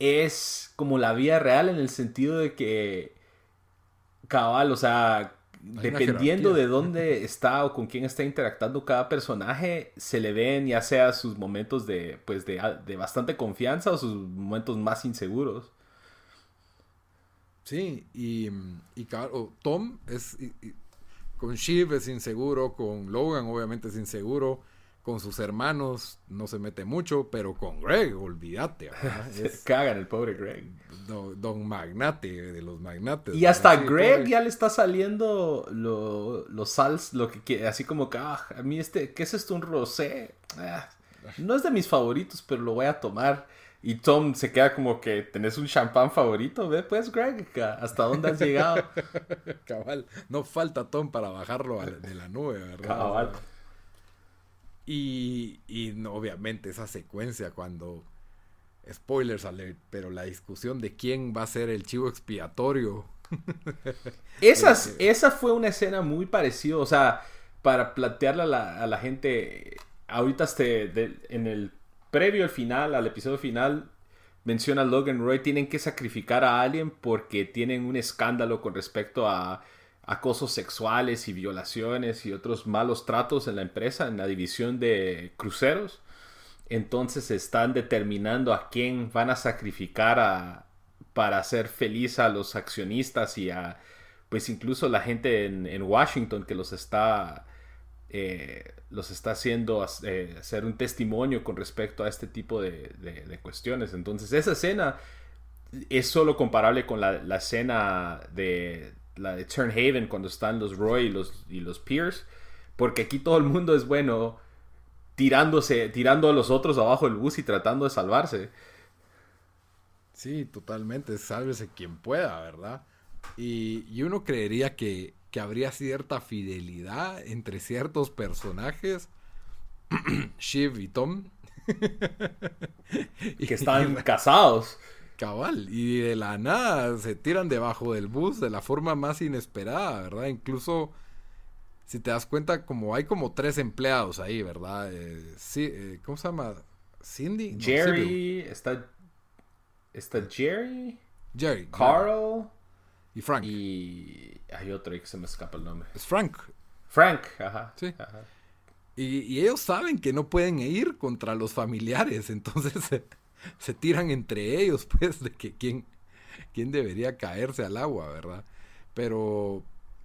es como la vida real en el sentido de que, cabal, o sea, dependiendo de dónde está o con quién está interactuando cada personaje, se le ven ya sea sus momentos de, pues, de, bastante confianza o sus momentos más inseguros. Sí, y, y Tom es con Shiv es inseguro, con Logan obviamente es inseguro, con sus hermanos no se mete mucho, pero con Greg, olvídate. *laughs* se cagan el pobre Greg. Don, Magnate, de los magnates. Y hasta Greg ya le está saliendo los sals, lo que así como que, ah, a mí este, ¿qué es esto? Un rosé. Ah, no es de mis favoritos, pero lo voy a tomar. Y Tom se queda como que tenés un champán favorito, ve pues Greg, ¿hasta dónde has llegado? *laughs* Cabal, no falta Tom para bajarlo de la nube, ¿verdad? Cabal. Y, y obviamente esa secuencia cuando, spoilers alert, pero la discusión de quién va a ser el chivo expiatorio. *laughs* Esas, esa fue una escena muy parecida, o sea, para plantearle a la, a la gente, ahorita este, en el previo al final, al episodio final, menciona Logan Roy, tienen que sacrificar a alguien porque tienen un escándalo con respecto a acosos sexuales y violaciones y otros malos tratos en la empresa, en la división de cruceros. Entonces están determinando a quién van a sacrificar para hacer feliz a los accionistas y a, pues incluso la gente en Washington que los está eh, los está haciendo eh, hacer un testimonio con respecto a este tipo de, cuestiones. Entonces esa escena es solo comparable con la, escena de la de Turnhaven cuando están los Roy y los, y los Pierce, porque aquí todo el mundo es bueno tirándose, tirando a los otros abajo del bus y tratando de salvarse. Sí, totalmente, sálvese quien pueda, ¿verdad? Y, y uno creería que que habría cierta fidelidad entre ciertos personajes, *clears throat* Shiv y Tom. *laughs* y que están casados. Cabal, y de la nada se tiran debajo del bus de la forma más inesperada, ¿verdad? Incluso, si te das cuenta, como hay como tres empleados ahí, ¿verdad? Eh, sí, eh, ¿Cómo se llama? Cindy. Jerry, está, está Jerry. Jerry. Carl. Y Frank. Y hay otro que se me escapa el nombre. Es Frank. Frank, ajá. Sí. Y, ellos saben que no pueden ir contra los familiares, *laughs* entonces se, tiran entre ellos, pues, de que quién, quién debería caerse al agua, ¿verdad? Pero,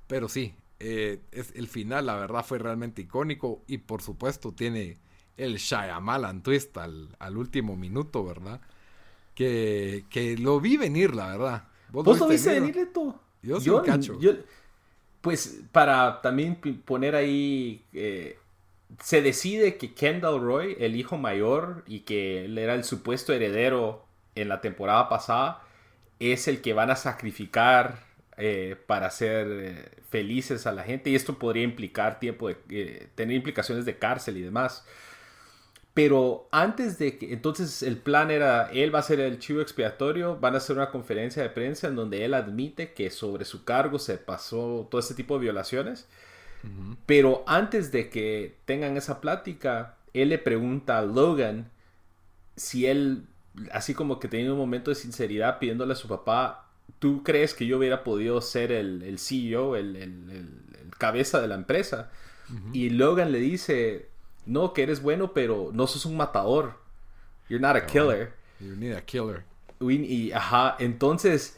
pero sí, eh, es, el final, la verdad, fue realmente icónico y por supuesto tiene el Shyamalan twist al, al último minuto, ¿verdad? Que, que lo vi venir, la verdad. ¿Vos, lo viste venir, tú? Yo sí cacho. pues para también poner ahí, eh, se decide que Kendall Roy, el hijo mayor y que él era el supuesto heredero en la temporada pasada, es el que van a sacrificar eh, para hacer eh, felices a la gente y esto podría implicar tiempo de tener implicaciones de cárcel y demás. Pero antes de que, entonces el plan era, él va a ser el chivo expiatorio, van a hacer una conferencia de prensa en donde él admite que sobre su cargo se pasó todo este tipo de violaciones. Pero antes de que tengan esa plática, él le pregunta a Logan si él, así como que tenía un momento de sinceridad pidiéndole a su papá, ¿tú crees que yo hubiera podido ser el, el CEO, el, el, cabeza de la empresa? Y Logan le dice, no, que eres bueno, pero no sos un matador. You're not a killer. You need a killer. Y, ajá, entonces,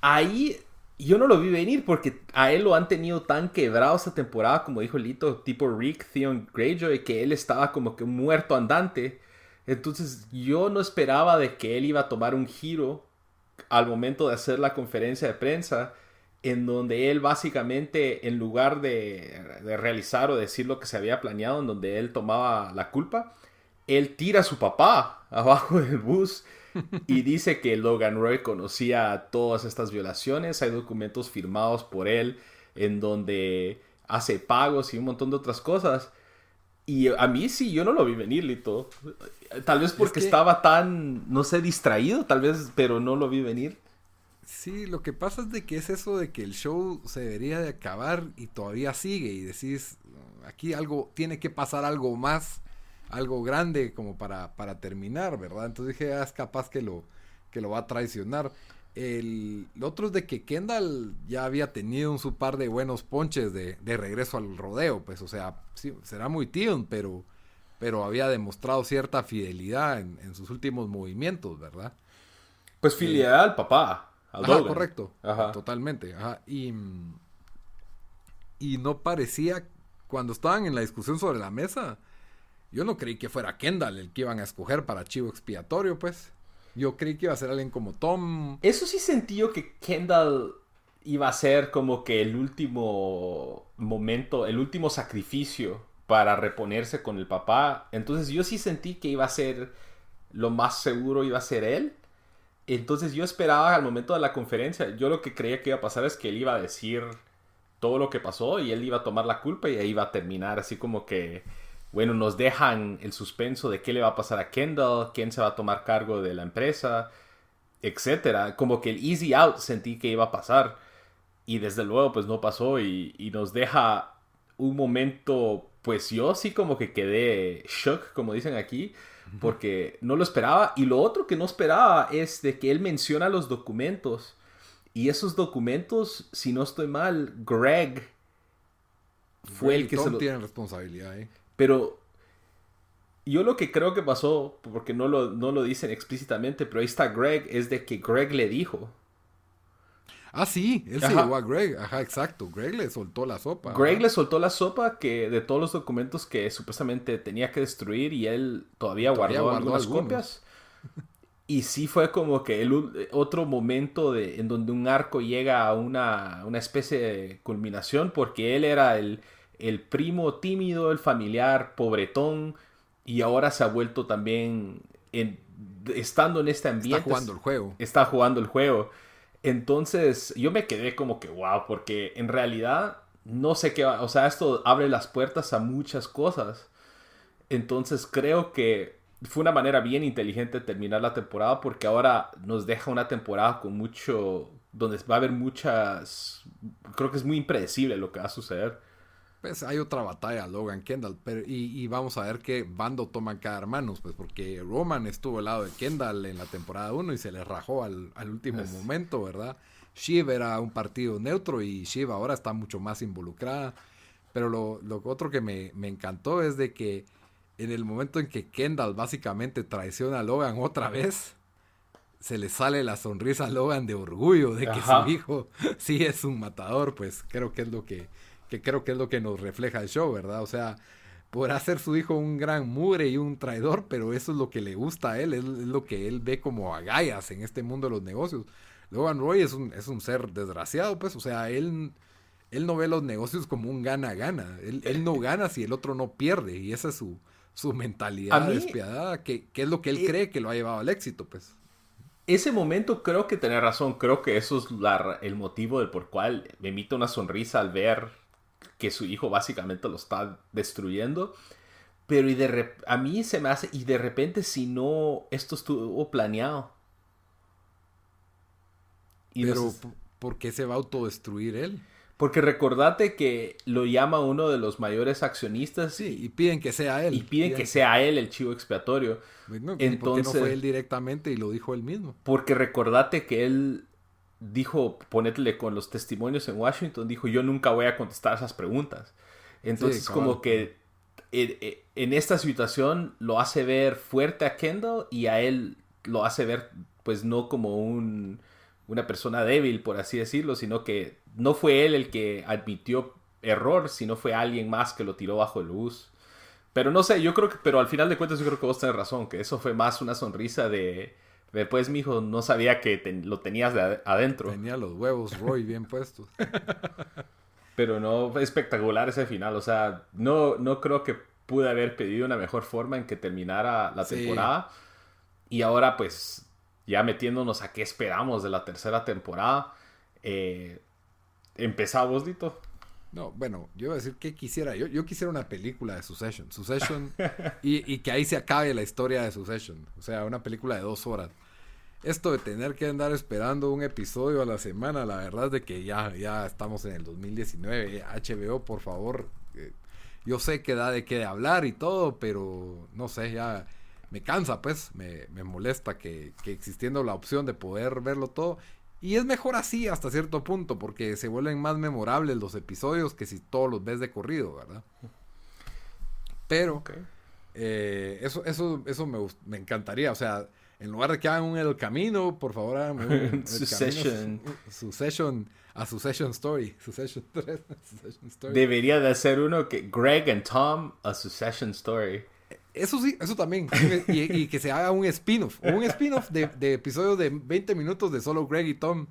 ahí yo no lo vi venir porque a él lo han tenido tan quebrado esta temporada, como dijo Lito, tipo Rick Theon Greyjoy, que él estaba como que muerto andante. Entonces yo no esperaba de que él iba a tomar un giro al momento de hacer la conferencia de prensa en donde él básicamente, en lugar de, realizar o decir lo que se había planeado, en donde él tomaba la culpa, él tira a su papá abajo del bus *laughs* y dice que Logan Roy conocía todas estas violaciones, hay documentos firmados por él en donde hace pagos y un montón de otras cosas. Y a mí sí, yo no lo vi venir, Lito. Tal vez porque estaba tan, no sé, distraído, tal vez, pero no lo vi venir. Sí, lo que pasa es de que es eso de que el show se debería de acabar y todavía sigue y decís, aquí algo, tiene que pasar algo más, algo grande como para, para terminar, ¿verdad? Entonces dije, ah, es capaz que lo, que lo va a traicionar. El, otro es de que Kendall ya había tenido un su par de buenos ponches de, de regreso al rodeo, pues, o sea, sí, será muy tío, pero, pero había demostrado cierta fidelidad en, sus últimos movimientos, ¿verdad? Pues fidelidad al papá. Ajá, correcto. Totalmente. Y, y no parecía, cuando estaban en la discusión sobre la mesa, yo no creí que fuera Kendall el que iban a escoger para chivo expiatorio, pues. Yo creí que iba a ser alguien como Tom. Eso sí sentí yo que Kendall iba a ser como que el último momento, el último sacrificio para reponerse con el papá. Entonces yo sí sentí que iba a ser lo más seguro iba a ser él. Entonces yo esperaba al momento de la conferencia, yo lo que creía que iba a pasar es que él iba a decir todo lo que pasó y él iba a tomar la culpa y ahí iba a terminar así como que, bueno, nos dejan el suspenso de qué le va a pasar a Kendall, quién se va a tomar cargo de la empresa, etcétera. Como que el easy out sentí que iba a pasar y desde luego pues no pasó y, y nos deja un momento, pues yo sí como que quedé shock, como dicen aquí, porque no lo esperaba. Y lo otro que no esperaba es de que él menciona los documentos. Y esos documentos, si no estoy mal, Greg fue el que se lo... tiene responsabilidad, ¿eh? Pero yo lo que creo que pasó, porque no lo, no lo dicen explícitamente, pero ahí está Greg, es de que Greg le dijo Ah, sí, él se llevó a Greg. Ajá, exacto. Greg le soltó la sopa. Greg le soltó la sopa que de todos los documentos que supuestamente tenía que destruir y él todavía, guardó, algunas copias. Y sí fue como que el otro momento de, en donde un arco llega a una, una especie de culminación porque él era el, el primo tímido, el familiar, pobretón y ahora se ha vuelto también en, estando en este ambiente. Está jugando el juego. Está jugando el juego. Entonces yo me quedé como que wow, porque en realidad no sé qué va, o sea, esto abre las puertas a muchas cosas. Entonces creo que fue una manera bien inteligente terminar la temporada porque ahora nos deja una temporada con mucho, donde va a haber muchas, creo que es muy impredecible lo que va a suceder. Pues hay otra batalla, Logan Kendall, pero, y, vamos a ver qué bando toman cada hermano, pues porque Roman estuvo al lado de Kendall en la temporada 1 y se le rajó al, último momento, ¿verdad? Shiv era un partido neutro y Shiv ahora está mucho más involucrada. Pero lo, lo otro que me, encantó es de que en el momento en que Kendall básicamente traiciona a Logan otra vez, se le sale la sonrisa a Logan de orgullo de que su hijo *laughs* sí es un matador, pues creo que es lo que que creo que es lo que nos refleja el show, ¿verdad? O sea, podrá ser su hijo un gran mugre y un traidor, pero eso es lo que le gusta a él, es, lo que él ve como agallas en este mundo de los negocios. Logan Roy es un, es un ser desgraciado, pues, o sea, él, él no ve los negocios como un gana-gana, él, no gana si el otro no pierde, y esa es su, su mentalidad despiadada, que, que, es lo que él cree que lo ha llevado al éxito, pues ese momento creo que tenés razón. Creo que eso es el motivo del por cual me emite una sonrisa al ver que su hijo básicamente lo está destruyendo. Pero y de a mí se me hace, y de repente si no, esto estuvo planeado. Y Pero, ¿por qué se va a autodestruir él? Porque recordate que lo llama uno de los mayores accionistas. Sí, y piden que sea él. Y piden, que sea él el chivo expiatorio. Entonces, ¿Por qué no fue él directamente y lo dijo él mismo? Porque recordate que él dijo, ponetele con los testimonios en Washington, dijo, yo nunca voy a contestar esas preguntas. Entonces, como que en, esta situación lo hace ver fuerte a Kendall y a él lo hace ver, pues, no como un, una persona débil, por así decirlo, sino que no fue él el que admitió error, sino fue alguien más que lo tiró bajo el bus. Pero no sé, yo creo que, pero al final de cuentas yo creo que vos tenés razón, que eso fue más una sonrisa de, después mi hijo no sabía que lo tenías de adentro. Tenía los huevos Roy bien puestos. *laughs* pero no, fue espectacular ese final, o sea, no, no creo que pude haber pedido una mejor forma en que terminara la temporada. Y ahora pues ya metiéndonos a qué esperamos de la tercera temporada. Eh, ¿Empezamos, Dito? No, bueno, yo iba a decir que quisiera. Yo, yo quisiera una película de Succession. Succession *laughs* y, y, que ahí se acabe la historia de Succession. O sea, una película de dos horas. Esto de tener que andar esperando un episodio a la semana, la verdad es de que ya, ya estamos en el 2019. HBO, por favor. Eh, yo sé que da de qué hablar y todo, pero no sé, ya me cansa, pues. Me, me molesta que, que existiendo la opción de poder verlo todo y es mejor así hasta cierto punto, porque se vuelven más memorables los episodios que si todos los ves de corrido, ¿verdad? Pero eh, eso, eso, eso me, me, encantaría. O sea, en lugar de que hagan un El Camino, por favor hagan un *laughs* Succession. Succession. A Succession Story. *laughs* Succession, Story. Debería de ser uno que Greg and Tom, A Succession Story. Eso sí, eso también. Y, que se haga un spin-off. Un spin-off de, de, episodios de 20 minutos de solo Greg y Tom.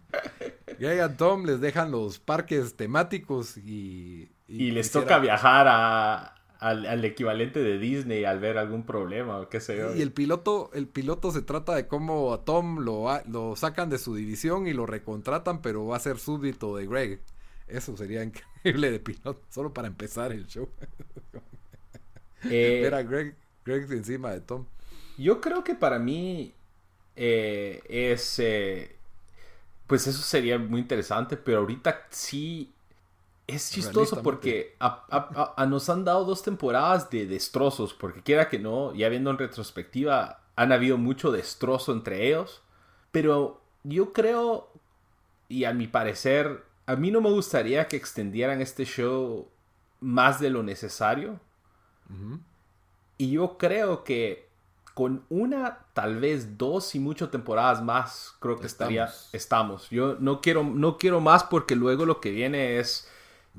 Greg y Tom les dejan los parques temáticos y... Y, les toca viajar a, al, equivalente de Disney al ver algún problema o qué sé yo. Y el piloto, el piloto se trata de cómo a Tom lo, lo sacan de su división y lo recontratan, pero va a ser súbdito de Greg. Eso sería increíble de piloto, solo para empezar el show. *laughs* Eh, ver a Greg encima de Tom. Yo creo que para mí eh, es... Eh, pues eso sería muy interesante, pero ahorita sí es chistoso porque nos han dado dos temporadas de destrozos, porque quiera que no, ya viendo en retrospectiva, han habido mucho destrozo entre ellos, pero yo creo, y a mi parecer, a mí no me gustaría que extendieran este show más de lo necesario. Y yo creo que con una, tal vez dos y muchas temporadas más, creo que estaría, estamos. Yo no quiero, no quiero más porque luego lo que viene es...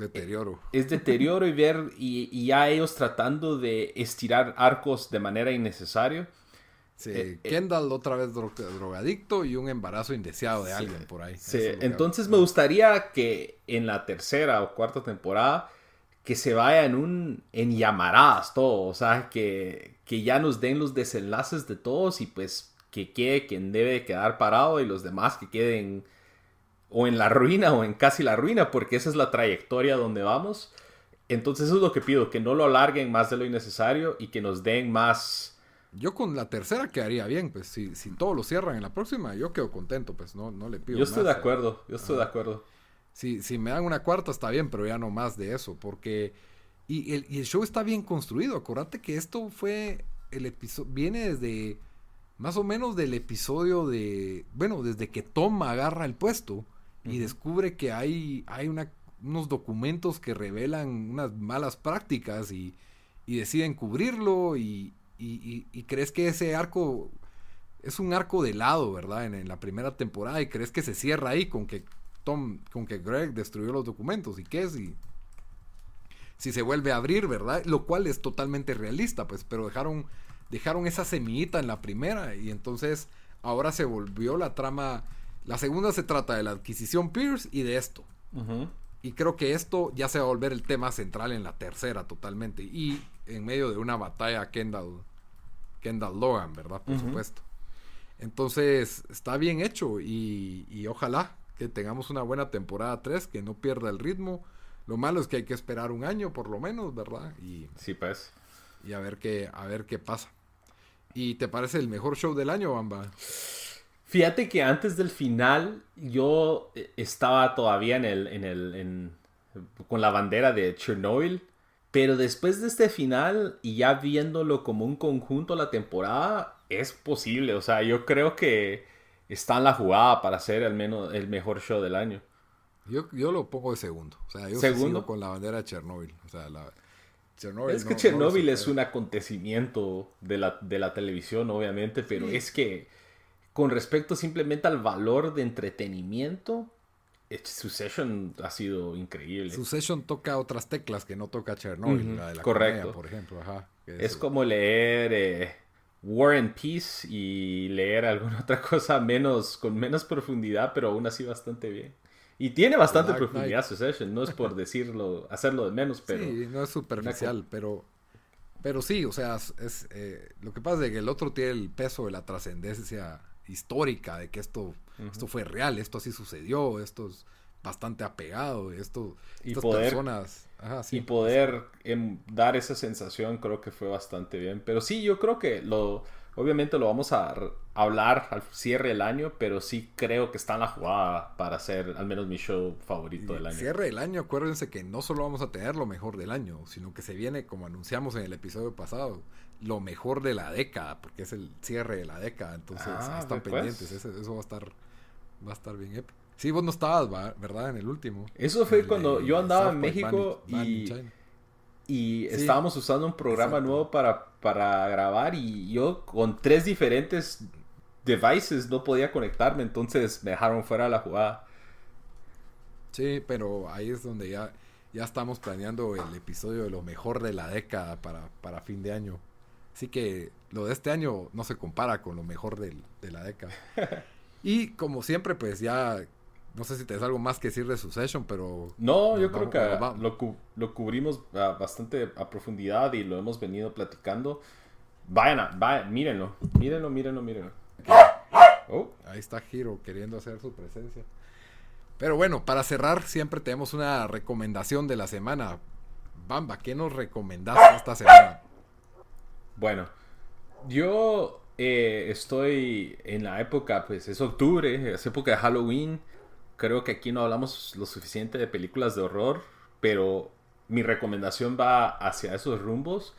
Deterioro. Es deterioro y ver, y, ya ellos tratando de estirar arcos de manera innecesaria. Sí, eh, eh, Kendall otra vez drogadicto y un embarazo indeseado de alguien por ahí. Sí, entonces me gustaría que en la tercera o cuarta temporada que se vaya en un en llamaradas todo, o sea, que, que ya nos den los desenlaces de todos y pues que quede quien debe quedar parado y los demás que queden o en la ruina o en casi la ruina, porque esa es la trayectoria donde vamos. Entonces eso es lo que pido, que no lo alarguen más de lo innecesario y que nos den más... Yo con la tercera quedaría bien, pues si, si todo lo cierran en la próxima, yo quedo contento, pues no, no le pido. Yo estoy de acuerdo, yo estoy de acuerdo. Si, si me dan una cuarta está bien, pero ya no más de eso, porque... Y el, y el show está bien construido, acuérdate que esto fue el episodio, viene desde más o menos del episodio de, bueno, desde que Tom agarra el puesto y descubre que hay, hay una, unos documentos que revelan unas malas prácticas y, y deciden cubrirlo y, y, y, crees que ese arco es un arco de lado, ¿verdad? En, en, la primera temporada y crees que se cierra ahí con que Tom, con que Greg destruyó los documentos y qué si, si se vuelve a abrir, ¿verdad? Lo cual es totalmente realista, pues, pero dejaron, dejaron esa semillita en la primera y entonces ahora se volvió la trama. La segunda se trata de la adquisición Pierce y de esto. Y creo que esto ya se va a volver el tema central en la tercera totalmente. Y en medio de una batalla Kendall, Kendall Logan, ¿verdad? Por supuesto. Entonces, está bien hecho y, y ojalá que tengamos una buena temporada 3, que no pierda el ritmo. Lo malo es que hay que esperar un año por lo menos, ¿verdad? Y, sí, pues. Y a ver qué, a ver qué pasa. ¿Y te parece el mejor show del año, Bamba? Fíjate que antes del final yo eh, estaba todavía en el, en el, con la bandera de Chernobyl, pero después de este final y ya viéndolo como un conjunto la temporada, es posible. O sea, yo creo que está en la jugada para ser al menos el mejor show del año. Yo, yo lo pongo de segundo. O sea, yo ¿Segundo? con la bandera de Chernobyl. O sea, la, es que Chernobyl es un acontecimiento de la, de la televisión, obviamente, pero es que con respecto simplemente al valor de entretenimiento, Succession ha sido increíble. Succession toca otras teclas que no toca Chernobyl, la de la Correcto. por ejemplo. es, como leer eh, War and Peace y leer alguna *laughs* otra cosa menos, con menos profundidad, pero aún así bastante bien. Y tiene bastante profundidad Succession, no es por *laughs* decirlo, hacerlo de menos, pero... Sí, no es superficial, pero... Pero sí, o sea, es, eh, lo que pasa es que el otro tiene el peso de la trascendencia histórica, de que esto, esto fue real, esto así sucedió, esto es bastante apegado, esto, y estas personas... Y poder em, dar esa sensación creo que fue bastante bien. Pero sí, yo creo que lo Obviamente lo vamos a hablar al cierre del año, pero sí creo que está en la jugada para ser al menos mi show favorito del año. Cierre del año, acuérdense que no solo vamos a tener lo mejor del año, sino que se viene, como anunciamos en el episodio pasado, lo mejor de la década, porque es el cierre de la década, entonces ah, están pues. pendientes, eso, va a estar va a estar bien épico. Sí, vos no estabas, ¿verdad? En el último. Eso fue cuando yo andaba en México y y estábamos usando un programa nuevo para, para grabar y yo con tres diferentes devices no podía conectarme, entonces me dejaron fuera de la jugada. Sí, pero ahí es donde ya, ya estamos planeando el episodio de lo mejor de la década para, para fin de año. Así que lo de este año no se compara con lo mejor de la década. *laughs* y como siempre, pues ya no sé si te algo más que decir de Succession, pero... No, yo creo que lo, cubrimos bastante a profundidad y lo hemos venido platicando. Vayan, vayan, mírenlo, mírenlo, mírenlo, mírenlo. Oh. Ahí está Hiro queriendo hacer su presencia. Pero bueno, para cerrar, siempre tenemos una recomendación de la semana. Bamba, ¿qué nos recomendaste esta semana? Bueno, yo eh, estoy en la época, pues es octubre, es época de Halloween creo que aquí no hablamos lo suficiente de películas de horror, pero mi recomendación va hacia esos rumbos.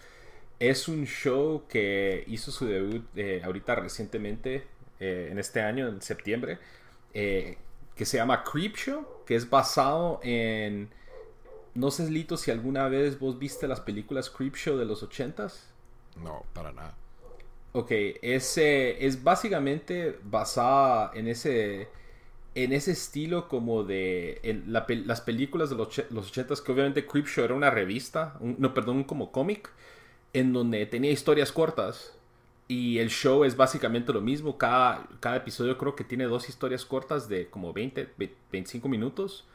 Es un show que hizo su debut eh, ahorita recientemente, eh, en este año, en septiembre, que se llama Creepshow, que es basado en... No sé, Lito, si alguna vez vos viste las películas Creepshow de los ochentas. No, para nada. Ok, ese es básicamente basada en ese en ese estilo como de las películas de los, los 80 que obviamente Creepshow era una revista, no, perdón, como cómic, en donde tenía historias cortas. Y el show es básicamente lo mismo. Cada, cada episodio creo que tiene dos historias cortas de como 20, 25 minutos.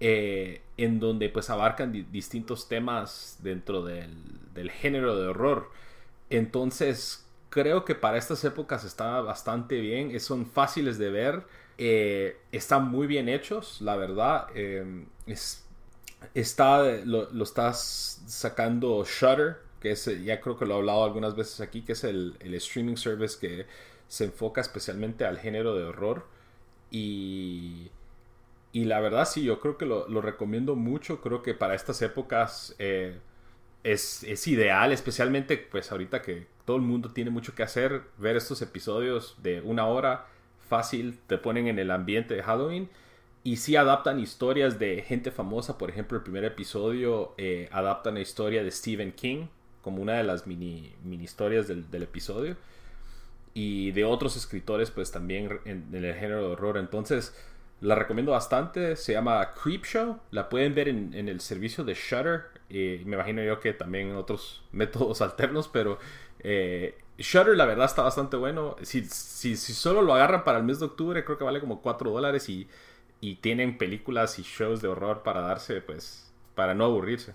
Eh, en donde pues abarcan distintos temas dentro del, del género de horror. Entonces creo que para estas épocas está bastante bien. Son fáciles de ver eh, están muy bien hechos, la verdad. Eh, está, lo, estás sacando Shutter, que es, ya creo que lo he hablado algunas veces aquí, que es el, streaming service que se enfoca especialmente al género de horror. Y, y la verdad sí, yo creo que lo, recomiendo mucho. Creo que para estas épocas eh, es, es, ideal, especialmente pues ahorita que todo el mundo tiene mucho que hacer, ver estos episodios de una hora fácil, te ponen en el ambiente de Halloween. Y si adaptan historias de gente famosa. Por ejemplo, el primer episodio eh, adaptan la historia de Stephen King como una de las mini, mini historias del, episodio. Y de otros escritores, pues también en, el género de horror. Entonces, la recomiendo bastante. Se llama Creepshow. La pueden ver en, el servicio de Shutter. me imagino yo que también en otros *laughs* métodos alternos, pero eh, Shutter, la verdad, está bastante bueno. Si, si, si, solo lo agarran para el mes de octubre, creo que vale como 4 dólares y, y tienen películas y shows de horror para darse, pues, para no aburrirse.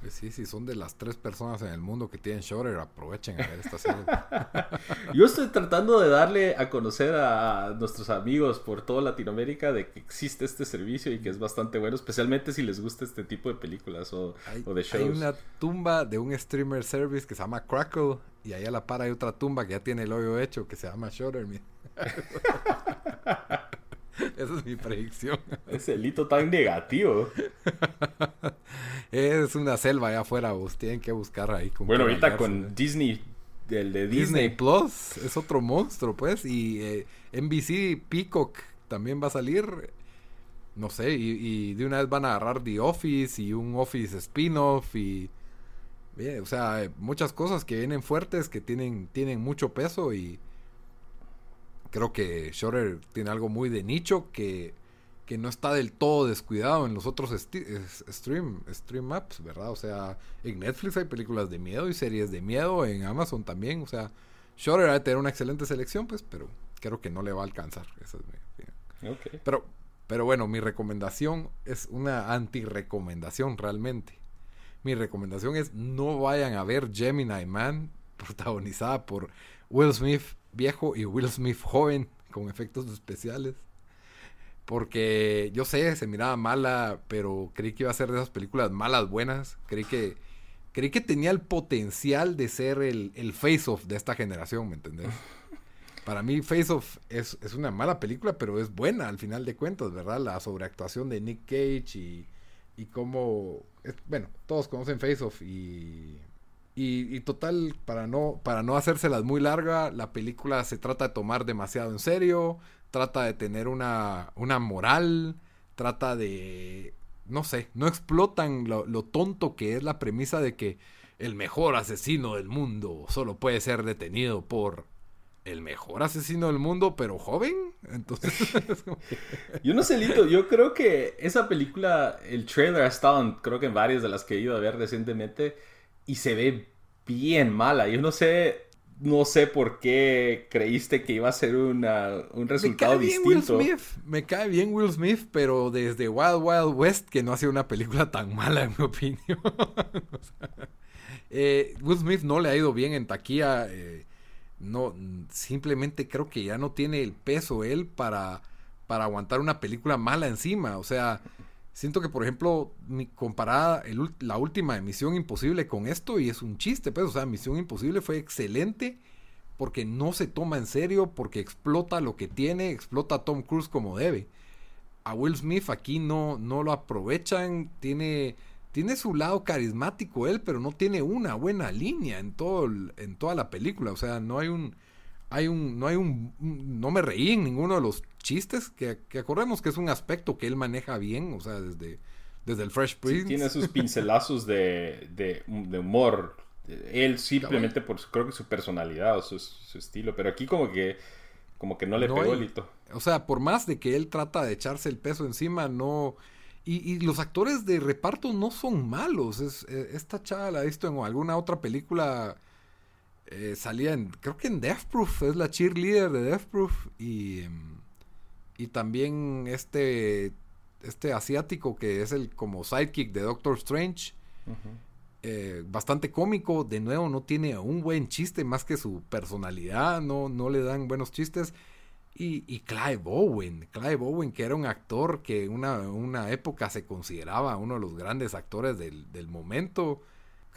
Pues sí, si son de las tres personas en el mundo que tienen Shorter, aprovechen a ver esta serie. *laughs* Yo estoy tratando de darle a conocer a nuestros amigos por toda Latinoamérica de que existe este servicio y que es bastante bueno, especialmente si les gusta este tipo de películas o, de shows. Hay una tumba de un streamer service que se llama Crackle y ahí a la par hay otra tumba que ya tiene el hoyo hecho que se llama Shorter. *laughs* *laughs* Esa es mi predicción. Ese hito tan negativo. *laughs* es una selva allá afuera, vos tienen que buscar ahí. bueno, ahorita con Disney, el de Disney. Plus, es otro monstruo, pues. Y eh, NBC Peacock también va a salir. No sé, y, de una vez van a agarrar The Office y un Office spin-off y... o sea, muchas cosas que vienen fuertes, que tienen, tienen mucho peso y creo que Shorter tiene algo muy de nicho que, que no está del todo descuidado en los otros stream, stream apps, ¿verdad? O sea, en Netflix hay películas de miedo y series de miedo, en Amazon también, o sea, Shorter va a tener una excelente selección, pues, pero creo que no le va a alcanzar. Esa es mi opinión. Pero, pero bueno, mi recomendación es una anti-recomendación realmente. Mi recomendación es no vayan a ver Gemini Man, *laughs* protagonizada por Will Smith viejo y Will Smith joven con efectos especiales. Porque yo sé, se miraba mala, pero creí que iba a ser de esas películas malas buenas. Creí que creí que tenía el potencial de ser el, el face-off de esta generación, ¿me entendés? *laughs* Para mí Face Off es, es, una mala película, pero es buena al final de cuentas, ¿verdad? La sobreactuación de Nick Cage y, y cómo... bueno, todos conocen Face Off y y, total, para no, para no hacérselas muy larga, la película se trata de tomar demasiado en serio, trata de tener una, una moral, trata de, no sé, no explotan lo, lo, tonto que es la premisa de que el mejor asesino del mundo solo puede ser detenido por el mejor asesino del mundo, pero joven. Entonces, *laughs* yo no sé, Lito, yo creo que esa película, el trailer ha estado, en, creo que en varias de las que he ido a ver recientemente y se ve bien mala. Yo no sé, no sé por qué creíste que iba a ser una, un resultado me cae Bien Will Smith. Me cae bien Will Smith, pero desde Wild Wild West que no hace una película tan mala en mi *laughs* opinión. Eh, Will Smith no le ha ido bien en taquilla. Eh, no, simplemente creo que ya no tiene el peso él para, para aguantar una película mala encima. O sea, Siento que, por ejemplo, mi, comparada la última de Misión Imposible con esto, y es un chiste, pues, o sea, Misión Imposible fue excelente porque no se toma en serio, porque explota lo que tiene, explota a Tom Cruise como debe. A Will Smith aquí no, no lo aprovechan, tiene, tiene su lado carismático él, pero no tiene una buena línea en, todo en toda la película, o sea, no hay un hay un, no hay un, no me reí en ninguno de los chistes, que, que, acordemos que es un aspecto que él maneja bien, o sea, desde, desde el Fresh Prince. tiene sus *laughs* pincelazos de, de, humor, él simplemente por creo que su personalidad o su, estilo, pero aquí como que, como que no le pegó el hito. O sea, por más de que él trata de echarse el peso encima, no... Y, y los actores de reparto no son malos. Es, eh, esta chava la he visto en alguna otra película eh, salía en, creo que en Death Proof, es la cheerleader de Death Proof y, y también este, este asiático que es el como sidekick de Doctor Strange. Eh, bastante cómico, de nuevo no tiene un buen chiste más que su personalidad, no, no le dan buenos chistes. Y, y Clive Owen, Clive Owen que era un actor que en una, una época se consideraba uno de los grandes actores del, del momento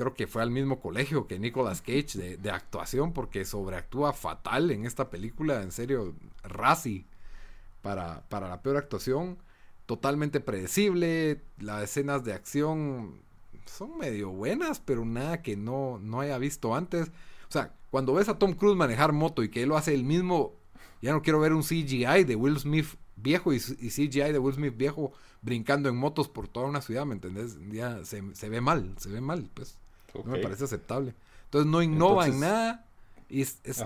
creo que fue al mismo colegio que Nicolas Cage de, actuación porque sobreactúa fatal en esta película, en serio, Razi para, para la peor actuación, totalmente predecible, las escenas de acción son medio buenas, pero nada que no, no haya visto antes. O sea, cuando ves a Tom Cruise manejar moto y que él lo hace el mismo, ya no quiero ver un CGI de Will Smith viejo y, CGI de Will Smith viejo brincando en motos por toda una ciudad, ¿me entendés? Ya se, se ve mal, se ve mal, pues. No me parece aceptable. Entonces no innova en nada y es, es,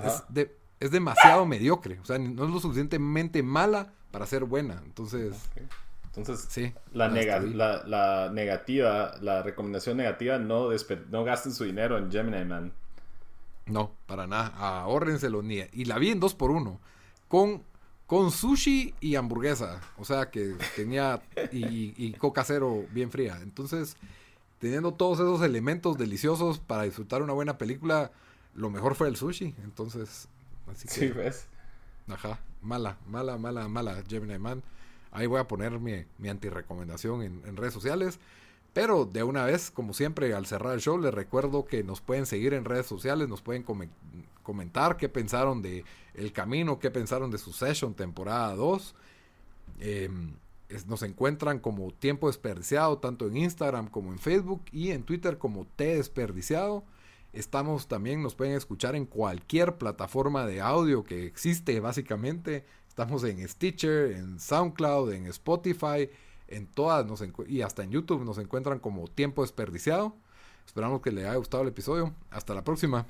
es, demasiado mediocre. O sea, no es lo suficientemente mala para ser buena. Entonces... Entonces, sí, la, la, la, negativa, la recomendación negativa, no, no gasten su dinero en Gemini Man. No, para nada. Ahórrenselo ni. Y la vi en 2 por 1 Con, con sushi y hamburguesa. O sea que tenía. Y, y coca cero bien fría. Entonces, teniendo todos esos elementos deliciosos para disfrutar una buena película, lo mejor fue el sushi. Entonces, así que. Sí, ves. Ajá, mala, mala, mala, mala, Gemini Man. Ahí voy a poner mi, mi anti-recomendación en, en redes sociales. Pero de una vez, como siempre, al cerrar el show, les recuerdo que nos pueden seguir en redes sociales, nos pueden come- comentar qué pensaron de El Camino, qué pensaron de su session temporada 2. Eh, nos encuentran como Tiempo Desperdiciado, tanto en Instagram como en Facebook y en Twitter como T Desperdiciado. Estamos también, nos pueden escuchar en cualquier plataforma de audio que existe, básicamente. Estamos en Stitcher, en SoundCloud, en Spotify, en todas, y hasta en YouTube nos encuentran como Tiempo Desperdiciado. Esperamos que les haya gustado el episodio. Hasta la próxima.